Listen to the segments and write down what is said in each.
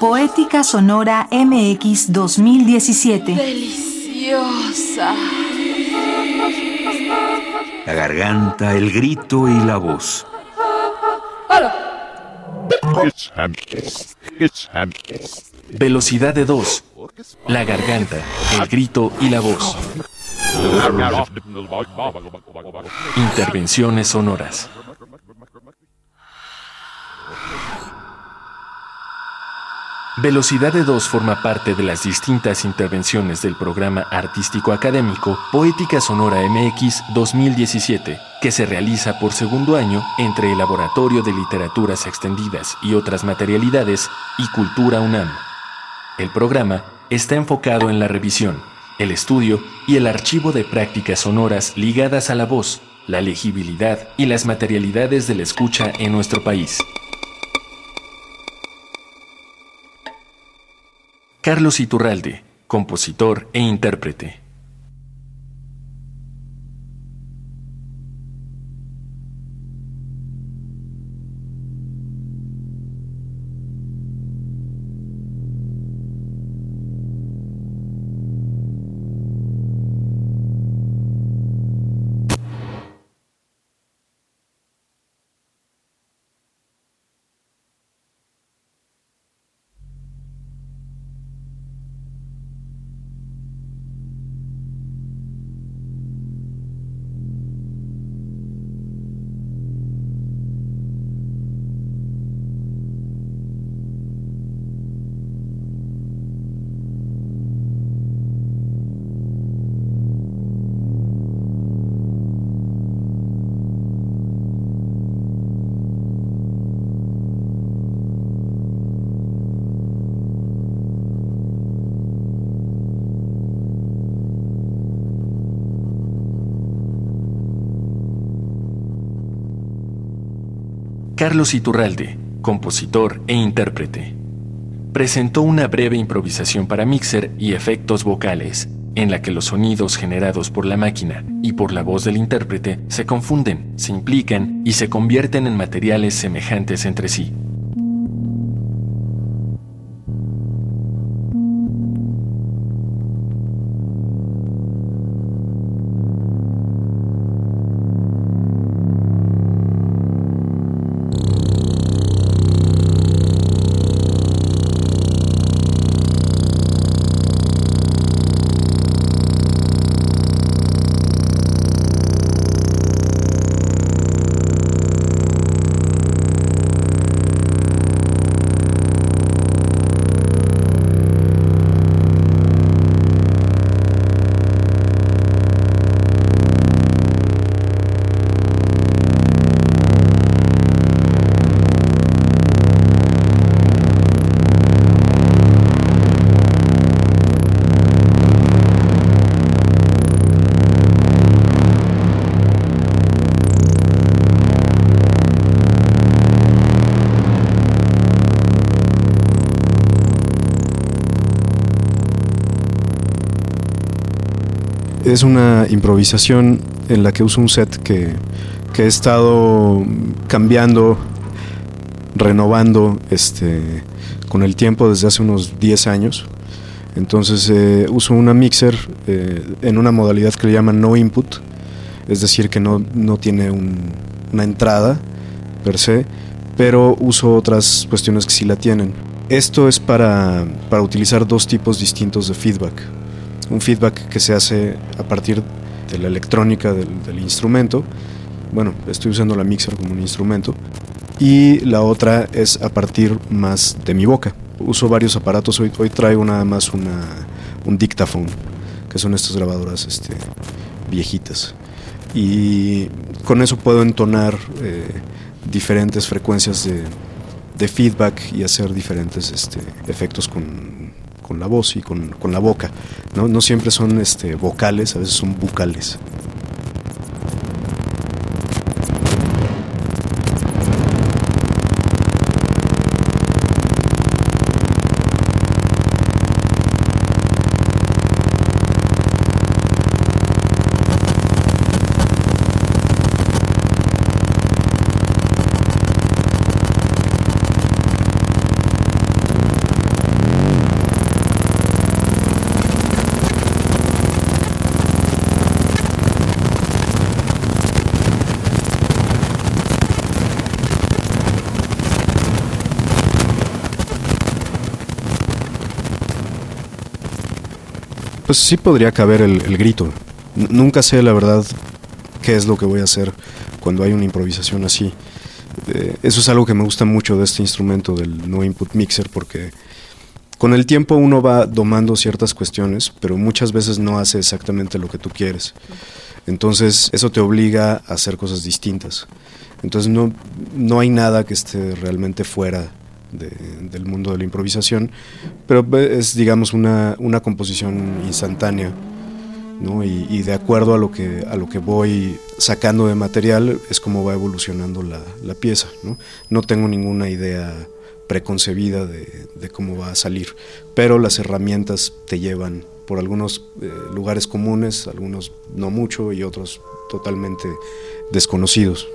Poética Sonora MX 2017. Deliciosa. La garganta, el grito y la voz. Velocidad de dos. La garganta, el grito y la voz. Intervenciones sonoras. Velocidad de dos forma parte de las distintas intervenciones del programa artístico académico Poética Sonora MX 2017, que se realiza por segundo año entre el Laboratorio de Literaturas Extendidas y otras materialidades y Cultura UNAM. El programa está enfocado en la revisión, el estudio y el archivo de prácticas sonoras ligadas a la voz, la legibilidad y las materialidades de la escucha en nuestro país. Carlos Iturralde, compositor e intérprete. Carlos Iturralde, compositor e intérprete. Presentó una breve improvisación para mixer y efectos vocales, en la que los sonidos generados por la máquina y por la voz del intérprete se confunden, se implican y se convierten en materiales semejantes entre sí. Es una improvisación en la que uso un set que, he estado cambiando, renovando este, con el tiempo desde hace unos 10 años. Entonces eh, uso una mixer eh, en una modalidad que le llaman no input, es decir, que no, tiene una entrada per se, pero uso otras cuestiones que sí la tienen. Esto es para, para utilizar dos tipos distintos de feedback un feedback que se hace a partir de la electrónica del, instrumento. Bueno, estoy usando la mixer como un instrumento. Y la otra es a partir más de mi boca. Uso varios aparatos. Hoy, hoy traigo nada más una, un dictaphone, que son estas grabadoras este, viejitas. Y con eso puedo entonar eh, diferentes frecuencias de, de, feedback y hacer diferentes este, efectos con, con la voz y con, con la boca. ¿no? no siempre son este, vocales, a veces son bucales. Pues sí podría caber el, grito. Nunca sé la verdad qué es lo que voy a hacer cuando hay una improvisación así. Eh, eso es algo que me gusta mucho de este instrumento del no input mixer porque con el tiempo uno va domando ciertas cuestiones, pero muchas veces no hace exactamente lo que tú quieres. Entonces eso te obliga a hacer cosas distintas. Entonces no, no hay nada que esté realmente fuera de- del mundo de la improvisación, pero es digamos una, una composición instantánea. ¿no? Y, y de acuerdo a lo, que, a lo que voy sacando de material es como va evolucionando la, la pieza. ¿no? no tengo ninguna idea preconcebida de, de cómo va a salir, pero las herramientas te llevan por algunos eh, lugares comunes, algunos no mucho y otros totalmente desconocidos.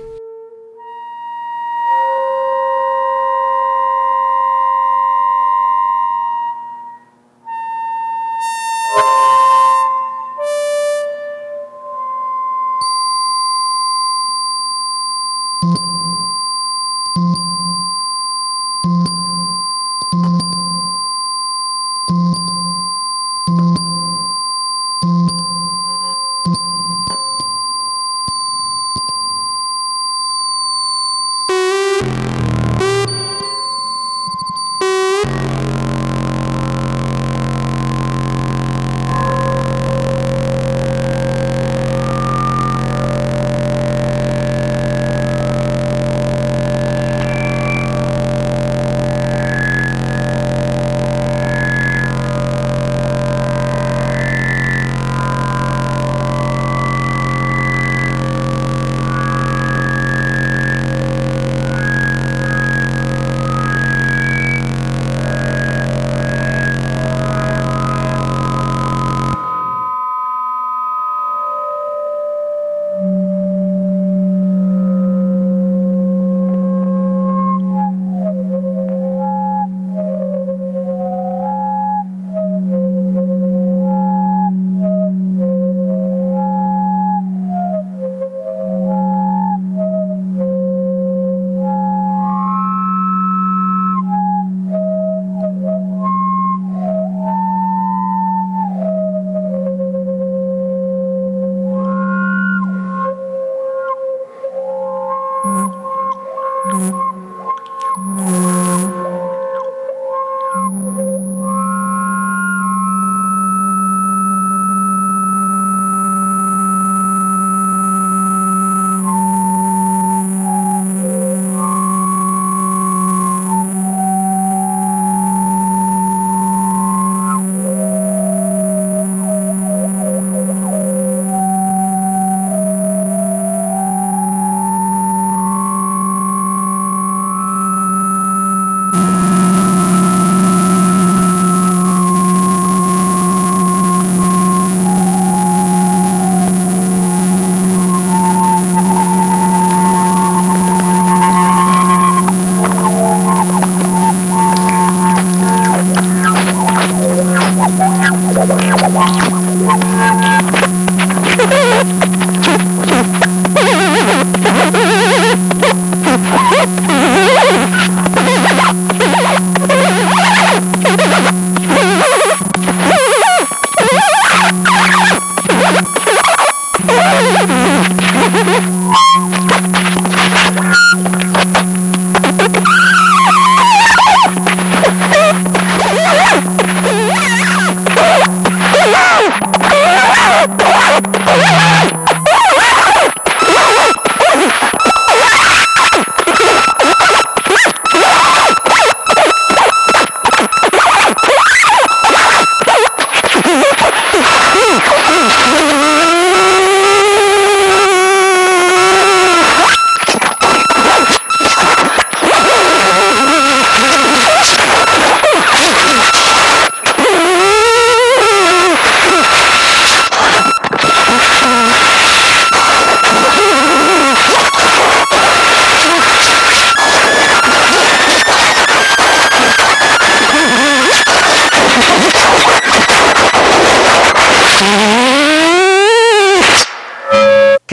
Ha ha ha!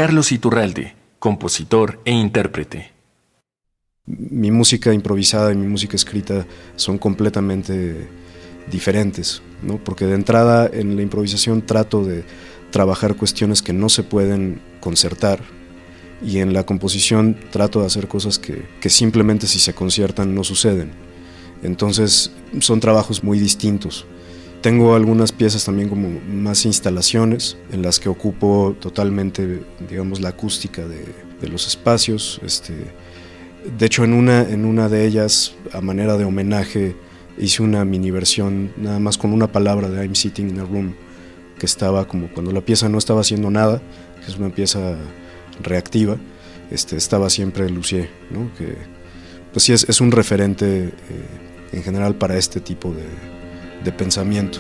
Carlos Iturralde, compositor e intérprete. Mi música improvisada y mi música escrita son completamente diferentes, ¿no? porque de entrada en la improvisación trato de trabajar cuestiones que no se pueden concertar y en la composición trato de hacer cosas que, que simplemente si se conciertan no suceden. Entonces son trabajos muy distintos. Tengo algunas piezas también como más instalaciones en las que ocupo totalmente, digamos, la acústica de, los espacios. Este, de hecho, en una, en una de ellas, a manera de homenaje, hice una mini versión nada más con una palabra de I'm Sitting in a Room, que estaba como cuando la pieza no estaba haciendo nada, que es una pieza reactiva, este, estaba siempre Lucier, ¿no? pues sí es, es un referente eh, en general para este tipo de, de pensamiento.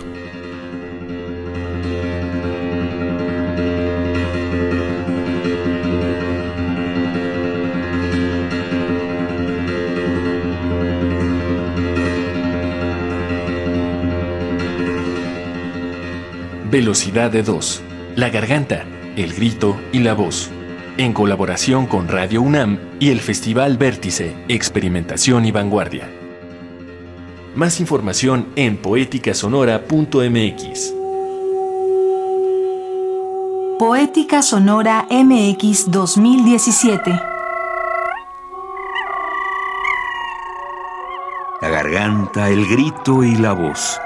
Velocidad de 2. La garganta, el grito y la voz. En colaboración con Radio UNAM y el Festival Vértice, Experimentación y Vanguardia. Más información en poéticasonora.mx. Poética Sonora MX 2017. La garganta, el grito y la voz.